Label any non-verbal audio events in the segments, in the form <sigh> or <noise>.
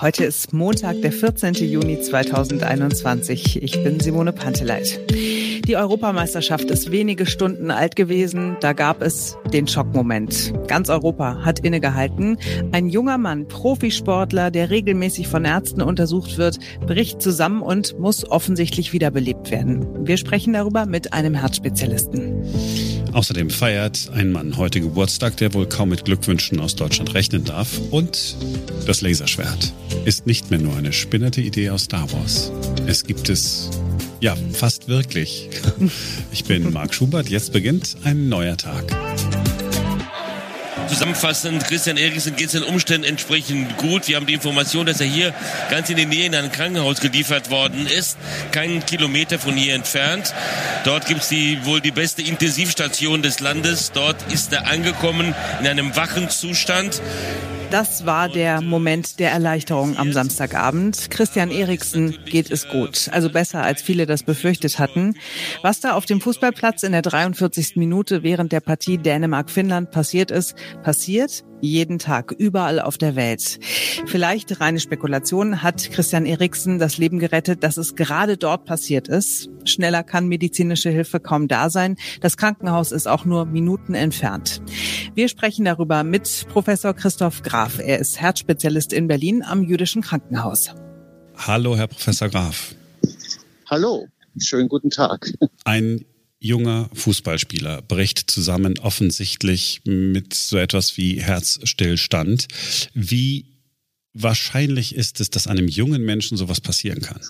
Heute ist Montag, der 14. Juni 2021. Ich bin Simone Panteleit. Die Europameisterschaft ist wenige Stunden alt gewesen. Da gab es den Schockmoment. Ganz Europa hat innegehalten. Ein junger Mann, Profisportler, der regelmäßig von Ärzten untersucht wird, bricht zusammen und muss offensichtlich wiederbelebt werden. Wir sprechen darüber mit einem Herzspezialisten. Außerdem feiert ein Mann heute Geburtstag, der wohl kaum mit Glückwünschen aus Deutschland rechnen darf. Und das Laserschwert ist nicht mehr nur eine spinnerte Idee aus Star Wars. Es gibt es ja fast wirklich. <laughs> Ich bin Marc Schubert. Jetzt beginnt ein neuer Tag. Zusammenfassend, Christian Eriksen geht es den Umständen entsprechend gut. Wir haben die Information, dass er hier ganz in der Nähe in ein Krankenhaus geliefert worden ist, keinen Kilometer von hier entfernt. Dort gibt es die, wohl die beste Intensivstation des Landes. Dort ist er angekommen in einem wachen Zustand. Das war der Moment der Erleichterung am Samstagabend. Christian Eriksen geht es gut, also besser als viele das befürchtet hatten. Was da auf dem Fußballplatz in der 43. Minute während der Partie Dänemark-Finnland passiert ist, passiert jeden Tag, überall auf der Welt. Vielleicht reine Spekulation hat Christian Eriksen das Leben gerettet, dass es gerade dort passiert ist. Schneller kann medizinische Hilfe kaum da sein. Das Krankenhaus ist auch nur Minuten entfernt. Wir sprechen darüber mit Professor Christoph Graf. Er ist Herzspezialist in Berlin am Jüdischen Krankenhaus. Hallo, Herr Professor Graf. Hallo, schönen guten Tag. Ein junger Fußballspieler bricht zusammen offensichtlich mit so etwas wie Herzstillstand. Wie wahrscheinlich ist es, dass einem jungen Menschen sowas passieren kann?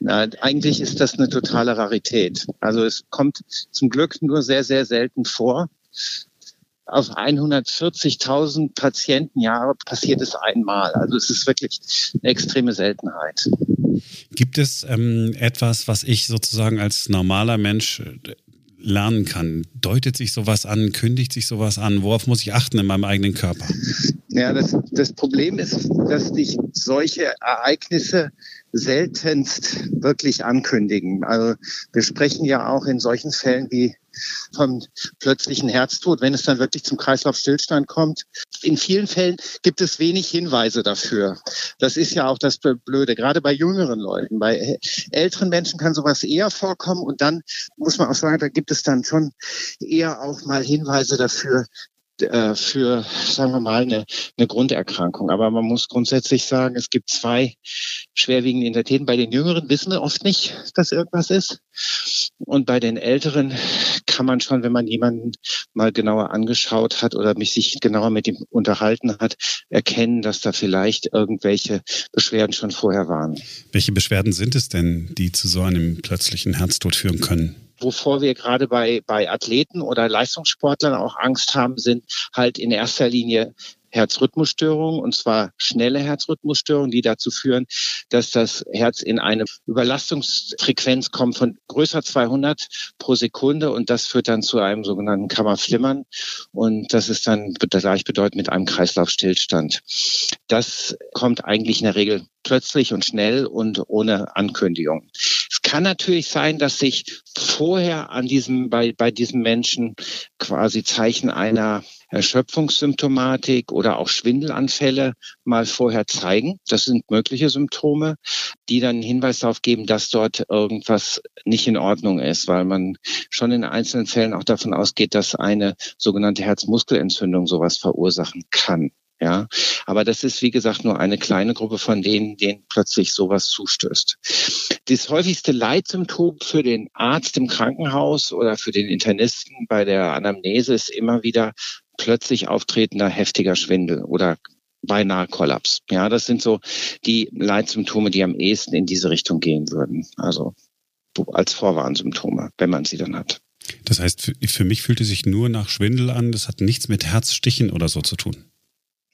Na, eigentlich ist das eine totale Rarität. Also es kommt zum Glück nur sehr, sehr selten vor. Auf 140.000 Patientenjahre passiert es einmal. Also es ist wirklich eine extreme Seltenheit. Gibt es ähm, etwas, was ich sozusagen als normaler Mensch äh, lernen kann? Deutet sich sowas an? Kündigt sich sowas an? Worauf muss ich achten in meinem eigenen Körper? Ja, das, das Problem ist, dass dich solche Ereignisse seltenst wirklich ankündigen. Also wir sprechen ja auch in solchen Fällen wie vom plötzlichen Herztod, wenn es dann wirklich zum Kreislaufstillstand kommt. In vielen Fällen gibt es wenig Hinweise dafür. Das ist ja auch das Blöde, gerade bei jüngeren Leuten. Bei älteren Menschen kann sowas eher vorkommen und dann muss man auch sagen, da gibt es dann schon eher auch mal Hinweise dafür, äh, für, sagen wir mal, eine, eine Grunderkrankung. Aber man muss grundsätzlich sagen, es gibt zwei schwerwiegende Identitäten. Bei den Jüngeren wissen wir oft nicht, dass irgendwas ist. Und bei den Älteren kann man schon, wenn man jemanden mal genauer angeschaut hat oder mich sich genauer mit ihm unterhalten hat, erkennen, dass da vielleicht irgendwelche Beschwerden schon vorher waren. Welche Beschwerden sind es denn, die zu so einem plötzlichen Herztod führen können? Wovor wir gerade bei, bei Athleten oder Leistungssportlern auch Angst haben, sind halt in erster Linie Herzrhythmusstörungen, und zwar schnelle Herzrhythmusstörungen, die dazu führen, dass das Herz in eine Überlastungsfrequenz kommt von größer 200 pro Sekunde und das führt dann zu einem sogenannten Kammerflimmern und das ist dann gleichbedeutend mit einem Kreislaufstillstand. Das kommt eigentlich in der Regel plötzlich und schnell und ohne Ankündigung. Es kann natürlich sein, dass sich vorher an diesem, bei, bei diesem Menschen quasi Zeichen einer Erschöpfungssymptomatik oder auch Schwindelanfälle mal vorher zeigen. Das sind mögliche Symptome, die dann Hinweis darauf geben, dass dort irgendwas nicht in Ordnung ist, weil man schon in einzelnen Fällen auch davon ausgeht, dass eine sogenannte Herzmuskelentzündung sowas verursachen kann. Ja, aber das ist, wie gesagt, nur eine kleine Gruppe von denen, denen plötzlich sowas zustößt. Das häufigste Leitsymptom für den Arzt im Krankenhaus oder für den Internisten bei der Anamnese ist immer wieder plötzlich auftretender heftiger Schwindel oder beinahe Kollaps. Ja, das sind so die Leitsymptome, die am ehesten in diese Richtung gehen würden. Also als Vorwarnsymptome, wenn man sie dann hat. Das heißt, für, mich fühlte sich nur nach Schwindel an. Das hat nichts mit Herzstichen oder so zu tun.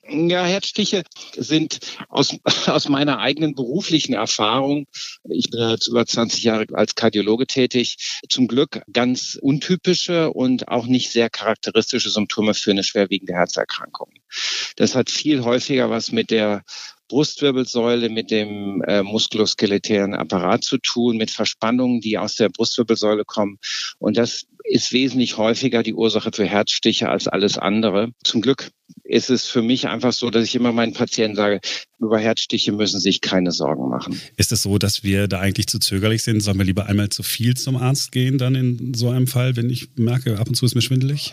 Ja, Herzstiche sind aus, <laughs> aus meiner eigenen beruflichen Erfahrung, ich bin jetzt über 20 Jahre als Kardiologe tätig, zum Glück ganz untypische und auch nicht sehr charakteristische Symptome für eine schwerwiegende Herzerkrankung. Das hat viel häufiger was mit der Brustwirbelsäule mit dem äh, muskuloskeletären Apparat zu tun, mit Verspannungen, die aus der Brustwirbelsäule kommen. Und das ist wesentlich häufiger die Ursache für Herzstiche als alles andere. Zum Glück ist es für mich einfach so, dass ich immer meinen Patienten sage, über Herzstiche müssen sich keine Sorgen machen. Ist es so, dass wir da eigentlich zu zögerlich sind? Sollen wir lieber einmal zu viel zum Arzt gehen dann in so einem Fall, wenn ich merke, ab und zu ist mir schwindelig?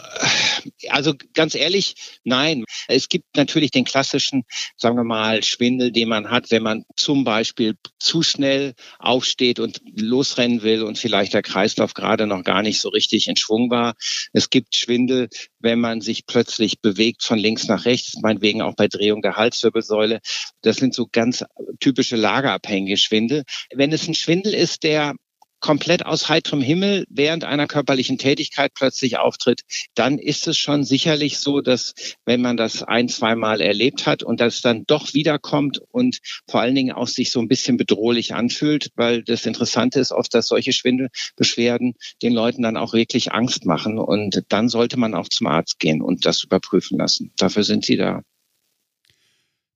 Also ganz ehrlich, nein. Es gibt natürlich den klassischen, sagen wir mal, Schwindel, den man hat, wenn man zum Beispiel zu schnell aufsteht und losrennen will und vielleicht der Kreislauf gerade noch gar nicht so richtig in Schwung war. Es gibt Schwindel, wenn man sich plötzlich bewegt von links nach rechts, meinetwegen auch bei Drehung der Halswirbelsäule. Das sind so ganz typische lagerabhängige Schwindel. Wenn es ein Schwindel ist, der komplett aus heiterem Himmel während einer körperlichen Tätigkeit plötzlich auftritt, dann ist es schon sicherlich so, dass wenn man das ein, zweimal erlebt hat und das dann doch wiederkommt und vor allen Dingen auch sich so ein bisschen bedrohlich anfühlt, weil das Interessante ist oft, dass solche Schwindelbeschwerden den Leuten dann auch wirklich Angst machen und dann sollte man auch zum Arzt gehen und das überprüfen lassen. Dafür sind sie da.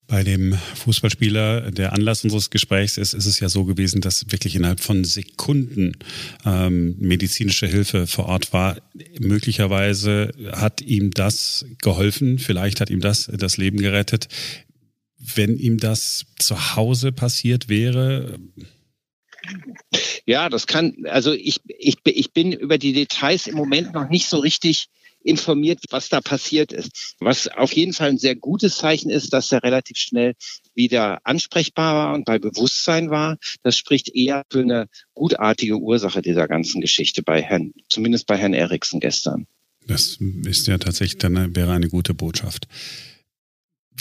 Bei dem Fußballspieler, der Anlass unseres Gesprächs ist, ist es ja so gewesen, dass wirklich innerhalb von Sekunden ähm, medizinische Hilfe vor Ort war. Möglicherweise hat ihm das geholfen, vielleicht hat ihm das das Leben gerettet. Wenn ihm das zu Hause passiert wäre, ja, das kann, also ich, ich, ich bin über die Details im Moment noch nicht so richtig informiert, was da passiert ist. Was auf jeden Fall ein sehr gutes Zeichen ist, dass er relativ schnell wieder ansprechbar war und bei Bewusstsein war. Das spricht eher für eine gutartige Ursache dieser ganzen Geschichte bei Herrn, zumindest bei Herrn Eriksen gestern. Das ist ja tatsächlich dann wäre eine gute Botschaft.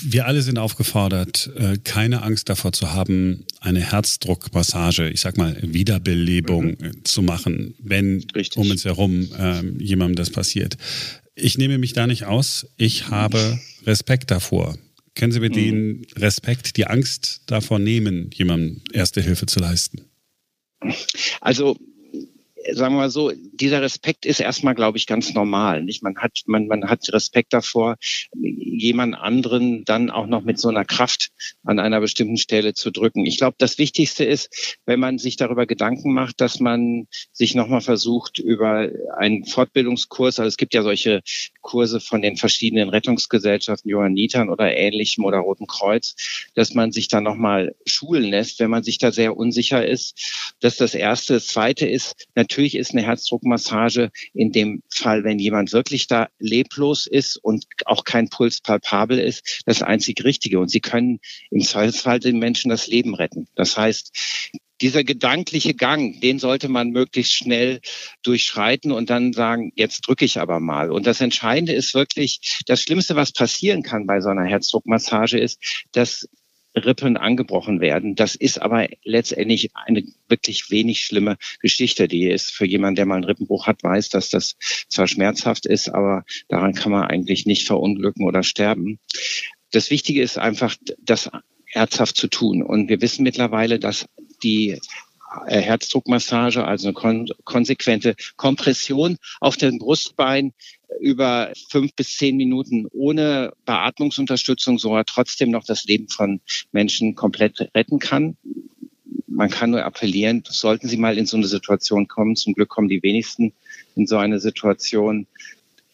Wir alle sind aufgefordert, äh, keine Angst davor zu haben, eine Herzdruckmassage, ich sag mal Wiederbelebung mhm. Äh, zu machen, wenn Richtig. um uns herum äh, jemandem das passiert. Ich nehme mich da nicht aus. Ich habe Respekt davor. Können Sie mir mhm. den Respekt, die Angst davor nehmen, jemandem erste Hilfe zu leisten? Also sagen wir mal so, dieser Respekt ist erstmal, glaube ich, ganz normal. Nicht? Man hat, man, man hat Respekt davor, jemand anderen dann auch noch mit so einer Kraft an einer bestimmten Stelle zu drücken. Ich glaube, das Wichtigste ist, wenn man sich darüber Gedanken macht, dass man sich nochmal versucht, über einen Fortbildungskurs, also es gibt ja solche Kurse von den verschiedenen Rettungsgesellschaften, Johannitern oder ähnlichem oder Roten Kreuz, dass man sich da nochmal schulen lässt, wenn man sich da sehr unsicher ist. Das ist das Erste. Das Zweite ist, natürlich ist eine Herzdruckmassage in dem Fall, wenn jemand wirklich da leblos ist und auch kein Puls palpabel ist, das einzig Richtige. Und sie können im Zweifelsfall den Menschen das Leben retten. Das heißt, dieser gedankliche Gang, den sollte man möglichst schnell durchschreiten und dann sagen, jetzt drücke ich aber mal. Und das Entscheidende ist wirklich, das Schlimmste, was passieren kann bei so einer Herzdruckmassage ist, dass Rippen angebrochen werden. Das ist aber letztendlich eine wirklich wenig schlimme Geschichte. Die ist für jemanden, der mal einen Rippenbruch hat, weiß, dass das zwar schmerzhaft ist, aber daran kann man eigentlich nicht verunglücken oder sterben. Das Wichtige ist einfach, das ernsthaft zu tun. Und wir wissen mittlerweile, dass die äh, Herzdruckmassage, also eine kon konsequente Kompression auf dem Brustbein über fünf bis zehn Minuten ohne Beatmungsunterstützung sogar trotzdem noch das Leben von Menschen komplett retten kann. Man kann nur appellieren, sollten Sie mal in so eine Situation kommen, zum Glück kommen die wenigsten in so eine Situation,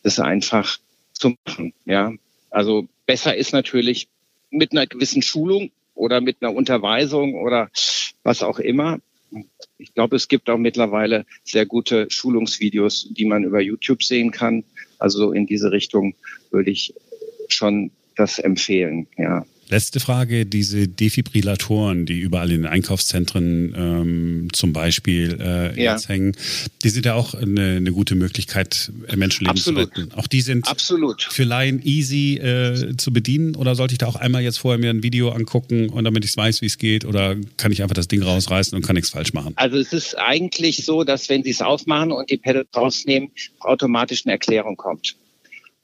das einfach zu machen. Ja, also besser ist natürlich mit einer gewissen Schulung oder mit einer Unterweisung oder was auch immer. Ich glaube, es gibt auch mittlerweile sehr gute Schulungsvideos, die man über YouTube sehen kann. Also in diese Richtung würde ich schon das empfehlen, ja. Letzte Frage, diese Defibrillatoren, die überall in den Einkaufszentren ähm, zum Beispiel äh, ja. jetzt hängen, die sind ja auch eine, eine gute Möglichkeit, äh, Menschenleben Absolut. zu retten. Auch die sind Absolut. für Laien easy äh, zu bedienen oder sollte ich da auch einmal jetzt vorher mir ein Video angucken und damit ich weiß, wie es geht oder kann ich einfach das Ding rausreißen und kann nichts falsch machen? Also es ist eigentlich so, dass wenn Sie es aufmachen und die Pedal rausnehmen, automatisch eine Erklärung kommt.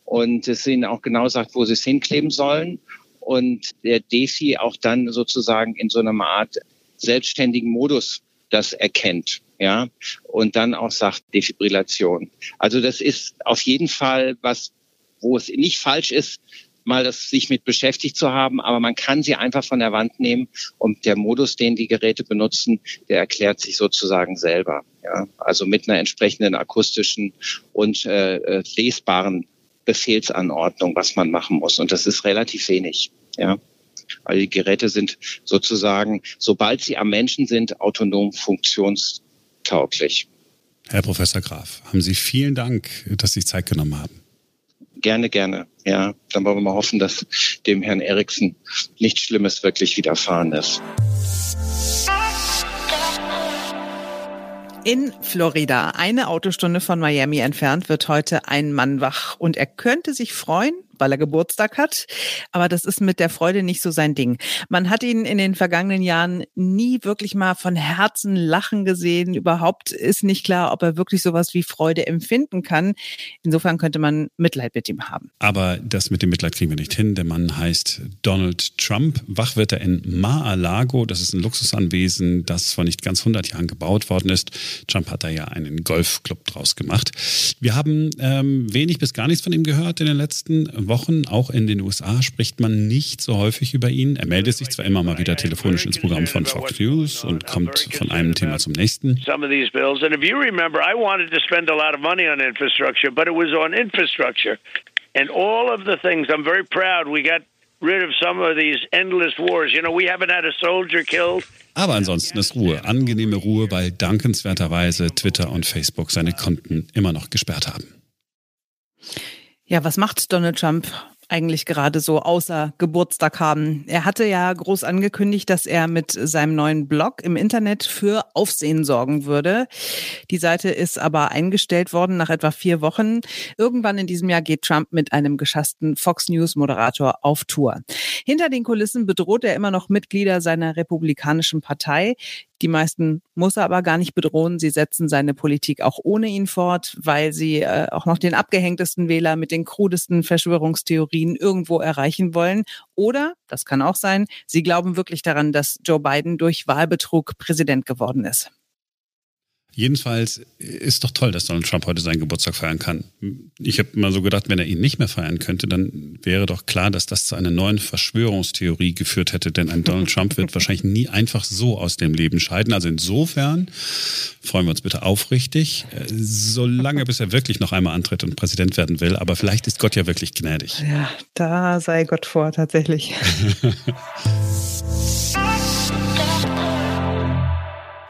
Und es Ihnen auch genau sagt, wo Sie es hinkleben sollen und der DeFi auch dann sozusagen in so einer Art selbstständigen Modus das erkennt, ja, und dann auch sagt Defibrillation. Also das ist auf jeden Fall was, wo es nicht falsch ist, mal das sich mit beschäftigt zu haben, aber man kann sie einfach von der Wand nehmen und der Modus, den die Geräte benutzen, der erklärt sich sozusagen selber. Ja, also mit einer entsprechenden akustischen und äh, äh lesbaren Befehlsanordnung, was man machen muss. Und das ist relativ wenig. Ja. Also die Geräte sind sozusagen, sobald sie am Menschen sind, autonom funktionstauglich. Herr Professor Graf, haben Sie vielen Dank, dass Sie Zeit genommen haben. Gerne, gerne. Ja, dann wollen wir mal hoffen, dass dem Herrn Eriksen nichts Schlimmes wirklich widerfahren ist. In Florida, eine Autostunde von Miami entfernt, wird heute ein Mann wach. Und er könnte sich freuen, weil er Geburtstag hat. Aber das ist mit der Freude nicht so sein Ding. Man hat ihn in den vergangenen Jahren nie wirklich mal von Herzen lachen gesehen. Überhaupt ist nicht klar, ob er wirklich sowas wie Freude empfinden kann. Insofern könnte man Mitleid mit ihm haben. Aber das mit dem Mitleid kriegen wir nicht hin. Der Mann heißt Donald Trump. Wach wird er in Mar-a-Lago. Das ist ein Luxusanwesen, das vor nicht ganz 100 Jahren gebaut worden ist. Trump hat da ja einen Golfclub draus gemacht. Wir haben ähm, wenig bis gar nichts von ihm gehört in den letzten Wochen, auch in den USA, spricht man nicht so häufig über ihn. Er meldet sich zwar immer mal wieder telefonisch ins Programm von Fox News und kommt von einem Thema zum nächsten. And all of the things, I'm very proud we got rid of some of these endless wars. You know, we haven't had a soldier killed. Aber ansonsten ist Ruhe, angenehme Ruhe, weil dankenswerterweise Twitter und Facebook seine Konten immer noch gesperrt haben. Ja, was macht Donald Trump eigentlich gerade so außer Geburtstag haben. Er hatte ja groß angekündigt, dass er mit seinem neuen Blog im Internet für Aufsehen sorgen würde. Die Seite ist aber eingestellt worden nach etwa vier Wochen. Irgendwann in diesem Jahr geht Trump mit einem geschassten Fox News Moderator auf Tour. Hinter den Kulissen bedroht er immer noch Mitglieder seiner republikanischen Partei. Die meisten muss er aber gar nicht bedrohen. Sie setzen seine Politik auch ohne ihn fort, weil sie äh, auch noch den abgehängtesten Wähler mit den krudesten Verschwörungstheorien irgendwo erreichen wollen. Oder, das kann auch sein, sie glauben wirklich daran, dass Joe Biden durch Wahlbetrug Präsident geworden ist. Jedenfalls ist doch toll, dass Donald Trump heute seinen Geburtstag feiern kann. Ich habe mal so gedacht, wenn er ihn nicht mehr feiern könnte, dann wäre doch klar, dass das zu einer neuen Verschwörungstheorie geführt hätte. Denn ein Donald Trump wird wahrscheinlich nie einfach so aus dem Leben scheiden. Also insofern freuen wir uns bitte aufrichtig, solange bis er wirklich noch einmal antritt und Präsident werden will. Aber vielleicht ist Gott ja wirklich gnädig. Ja, da sei Gott vor, tatsächlich. <laughs>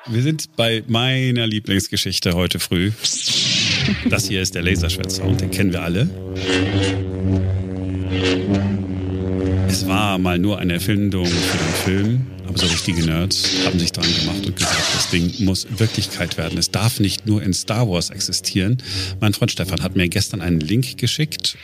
Wir sind bei meiner Lieblingsgeschichte heute früh. Das hier ist der Laserschwert-Sound, den kennen wir alle. Es war mal nur eine Erfindung für den Film, aber so richtige Nerds haben sich dran gemacht und gesagt, das Ding muss Wirklichkeit werden. Es darf nicht nur in Star Wars existieren. Mein Freund Stefan hat mir gestern einen Link geschickt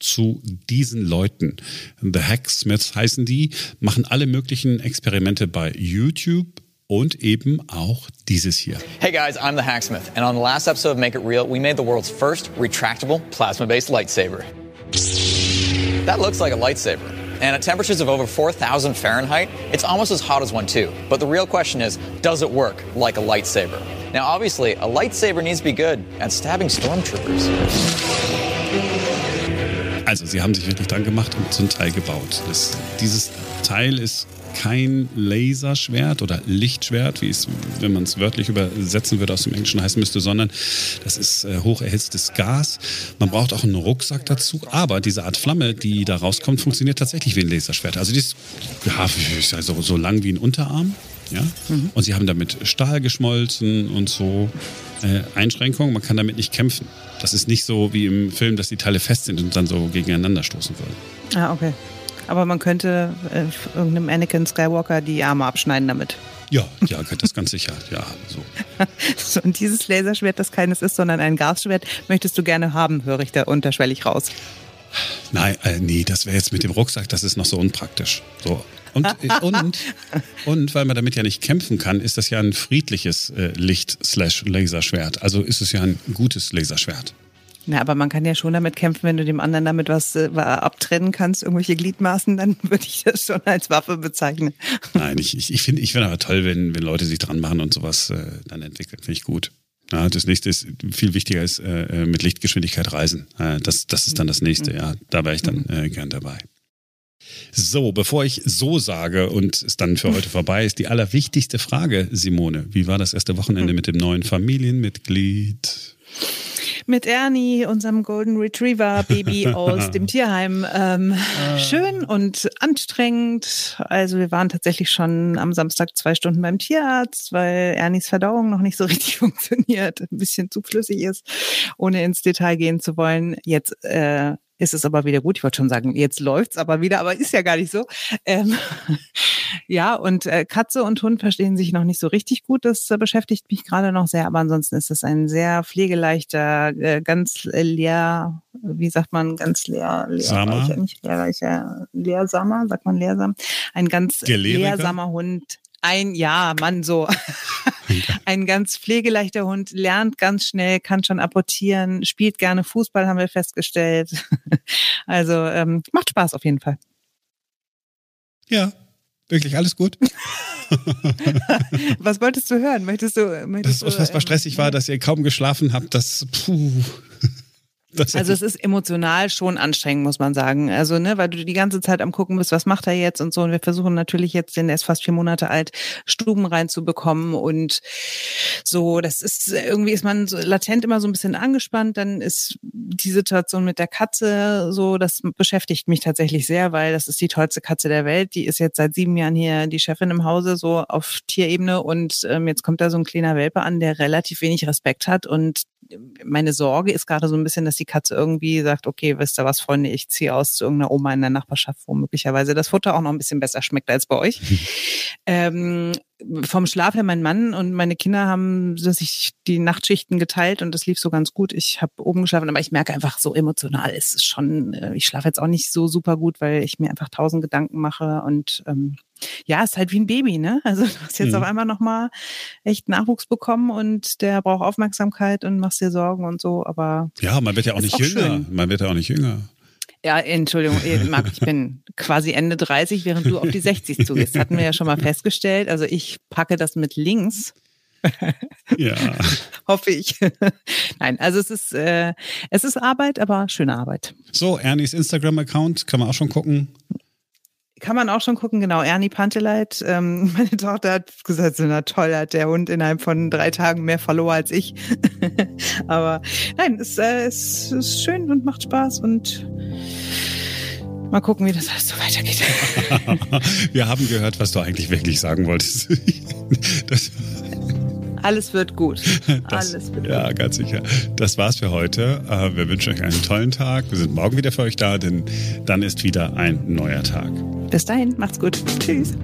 zu diesen Leuten. The Hacksmiths heißen die, machen alle möglichen Experimente bei YouTube und eben auch dieses hier. Hey guys, I'm the Hacksmith and on the last episode of Make It Real, we made the world's first retractable plasma-based lightsaber. That looks like a lightsaber. And at temperatures of over 4,000 Fahrenheit, it's almost as hot as one too. But the real question is, does it work like a lightsaber? Now obviously, a lightsaber needs to be good at stabbing stormtroopers. Also, sie haben sich wirklich dran gemacht und so ein Teil gebaut. Das, dieses Teil ist kein Laserschwert oder Lichtschwert, wie es, wenn man es wörtlich übersetzen würde, aus dem Englischen heißen müsste, sondern das ist äh, hocherhitztes Gas. Man braucht auch einen Rucksack dazu, aber diese Art Flamme, die da rauskommt, funktioniert tatsächlich wie ein Laserschwert. Also die ist, ja, so, so lang wie ein Unterarm. Ja? Mhm. Und sie haben damit Stahl geschmolzen und so. Äh, Einschränkungen, man kann damit nicht kämpfen. Das ist nicht so wie im Film, dass die Teile fest sind und dann so gegeneinander stoßen würden. Ah, okay. Aber man könnte äh, irgendeinem Anakin Skywalker die Arme abschneiden damit. Ja, ja, das ganz sicher. Ja, so. <laughs> so. Und dieses Laserschwert, das keines ist, sondern ein Gasschwert, möchtest du gerne haben, höre ich da unterschwellig raus. Nein, äh, nee, das wäre jetzt mit dem Rucksack, das ist noch so unpraktisch. So. Und, äh, <laughs> und, und weil man damit ja nicht kämpfen kann, ist das ja ein friedliches äh, Licht-Laserschwert. Also ist es ja ein gutes Laserschwert. Na, aber man kann ja schon damit kämpfen, wenn du dem anderen damit was äh, abtrennen kannst, irgendwelche Gliedmaßen, dann <laughs> würde ich das schon als Waffe bezeichnen. Nein, ich, ich, ich finde ich find aber toll, wenn, wenn Leute sich dran machen und sowas äh, dann entwickeln. Finde ich gut. Ja, das nächste ist viel wichtiger ist äh, mit Lichtgeschwindigkeit reisen. Äh, das, das ist dann das nächste, ja. Da wäre ich dann äh, gern dabei. So, bevor ich so sage und es dann für heute <laughs> vorbei ist, die allerwichtigste Frage, Simone. Wie war das erste Wochenende mit dem neuen Familienmitglied? Mit Ernie, unserem Golden Retriever Baby <laughs> aus dem Tierheim. Ähm, ah. Schön und anstrengend. Also wir waren tatsächlich schon am Samstag zwei Stunden beim Tierarzt, weil Ernies Verdauung noch nicht so <laughs> richtig funktioniert, ein bisschen zu flüssig ist, ohne ins Detail gehen zu wollen. Jetzt äh, ist es aber wieder gut. Ich wollte schon sagen, jetzt läuft's aber wieder, aber ist ja gar nicht so. Ähm, <laughs> ja, und äh, Katze und Hund verstehen sich noch nicht so richtig gut. Das äh, beschäftigt mich gerade noch sehr, aber ansonsten ist es ein sehr pflegeleichter, äh, ganz leer, wie sagt man, ganz leer, leerreicher, nicht leerreicher, leersamer, sagt man leersam, ein ganz leersamer Hund ein, ja, Mann, so. <laughs> ein ganz pflegeleichter Hund, lernt ganz schnell, kann schon apportieren, spielt gerne Fußball, haben wir festgestellt. <laughs> also ähm, macht Spaß auf jeden Fall. Ja, wirklich alles gut. <laughs> was wolltest du hören? Möchtest du? Möchtest das, was, was ähm, stressig war, dass ihr kaum geschlafen habt, das puh. Das also es ist emotional schon anstrengend, muss man sagen. Also, ne, weil du die ganze Zeit am gucken bist, was macht er jetzt und so. Und wir versuchen natürlich jetzt, den er ist fast vier Monate alt, Stuben reinzubekommen und so. Das ist irgendwie ist man so latent immer so ein bisschen angespannt. Dann ist die Situation mit der Katze so, das beschäftigt mich tatsächlich sehr, weil das ist die tollste Katze der Welt. Die ist jetzt seit sieben Jahren hier die Chefin im Hause, so auf Tierebene. Und ähm, jetzt kommt da so ein kleiner Welpe an, der relativ wenig Respekt hat und meine Sorge ist gerade so ein bisschen, dass die Katze irgendwie sagt, okay, wisst ihr was, Freunde, ich ziehe aus zu irgendeiner Oma in der Nachbarschaft, wo möglicherweise das Futter auch noch ein bisschen besser schmeckt als bei euch. <laughs> ähm, vom Schlaf her, mein Mann und meine Kinder haben sich die Nachtschichten geteilt und das lief so ganz gut. Ich habe oben geschlafen, aber ich merke einfach, so emotional ist es schon, äh, ich schlafe jetzt auch nicht so super gut, weil ich mir einfach tausend Gedanken mache und ähm, ja, ist halt wie ein Baby, ne? <laughs> Also du hast jetzt mhm. auf einmal nochmal echt Nachwuchs bekommen und der braucht Aufmerksamkeit und machst dir Sorgen und so, aber. Ja, man wird ja auch nicht auch jünger. Schön. Man wird ja auch nicht jünger. Ja, Entschuldigung, Marc, ich bin quasi Ende 30, während du auf die 60 zugehst. Hatten wir ja schon mal <laughs> festgestellt. Also ich packe das mit links. Ja. <laughs> Hoffe ich. Nein, also es ist, äh, es ist Arbeit, aber schöne Arbeit. So, Ernies Instagram-Account kann man auch schon gucken. Kann man auch schon gucken, genau. Ernie Panteleit. Ähm, <laughs> meine Tochter hat gesagt, so na toll, hat der Hund innerhalb von drei Tagen mehr verloren als ich. <laughs> Aber nein, es, äh, es ist schön und macht Spaß und mal gucken, wie das alles so weitergeht. <laughs> Wir haben gehört, was du eigentlich wirklich sagen wolltest. Das alles wird gut. <laughs> Das, Alles wird ja, gut. ganz sicher. Das war's für heute. Äh, wir wünschen euch einen tollen Tag. Wir sind morgen wieder für euch da, denn dann ist wieder ein neuer Tag. Bis dahin, macht's gut. Tschüss.